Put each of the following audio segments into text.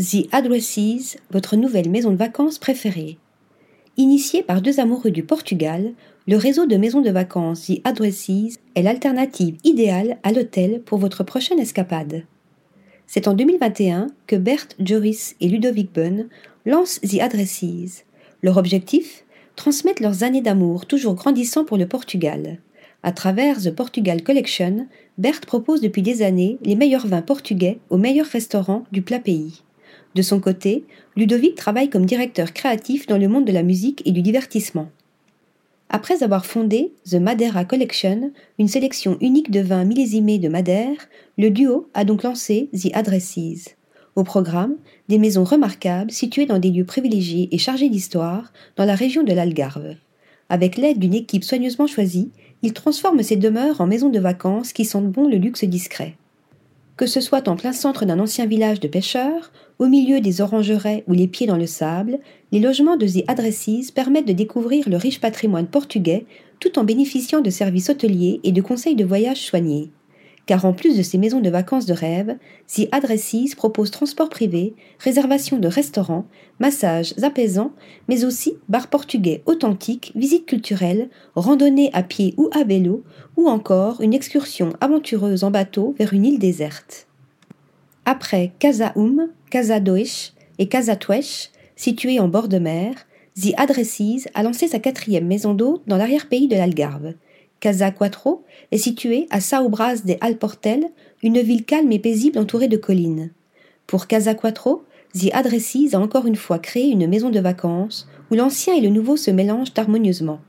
The Addresses, votre nouvelle maison de vacances préférée. Initié par deux amoureux du Portugal, le réseau de maisons de vacances The Addresses est l'alternative idéale à l'hôtel pour votre prochaine escapade. C'est en 2021 que Bert Joris et Ludovic Bunn lancent The Addresses. Leur objectif? Transmettre leurs années d'amour toujours grandissant pour le Portugal. À travers The Portugal Collection, Bert propose depuis des années les meilleurs vins portugais aux meilleurs restaurants du plat pays. De son côté, Ludovic travaille comme directeur créatif dans le monde de la musique et du divertissement. Après avoir fondé The Madeira Collection, une sélection unique de vins millésimés de Madère, le duo a donc lancé The Addresses. Au programme, des maisons remarquables situées dans des lieux privilégiés et chargés d'histoire dans la région de l'Algarve. Avec l'aide d'une équipe soigneusement choisie, il transforme ces demeures en maisons de vacances qui sentent bon le luxe discret. Que ce soit en plein centre d'un ancien village de pêcheurs, au milieu des orangeraies ou les pieds dans le sable, les logements de The Addresses permettent de découvrir le riche patrimoine portugais tout en bénéficiant de services hôteliers et de conseils de voyage soignés car en plus de ces maisons de vacances de rêve, The Addresses propose transport privé, réservation de restaurants, massages apaisants, mais aussi bar portugais authentique, visites culturelles, randonnées à pied ou à vélo, ou encore une excursion aventureuse en bateau vers une île déserte. Après Casa Um, Casa Dois et Casa Tuesh, situées en bord de mer, The Addresses a lancé sa quatrième maison d'eau dans l'arrière-pays de l'Algarve. Casa Quattro est située à Saubras de Alportel, une ville calme et paisible entourée de collines. Pour Casa Quattro, The Addresses a encore une fois créé une maison de vacances où l'ancien et le nouveau se mélangent harmonieusement.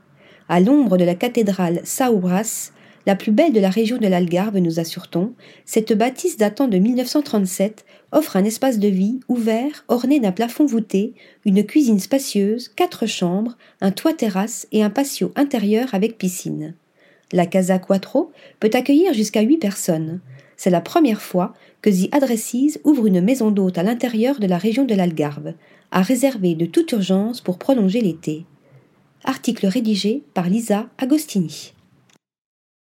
À l'ombre de la cathédrale Saubras, la plus belle de la région de l'Algarve, nous assure-t-on, cette bâtisse datant de 1937 offre un espace de vie ouvert, orné d'un plafond voûté, une cuisine spacieuse, quatre chambres, un toit terrasse et un patio intérieur avec piscine. La Casa Quattro peut accueillir jusqu'à huit personnes. C'est la première fois que The Addresses ouvre une maison d'hôte à l'intérieur de la région de l'Algarve, à réserver de toute urgence pour prolonger l'été. Article rédigé par Lisa Agostini.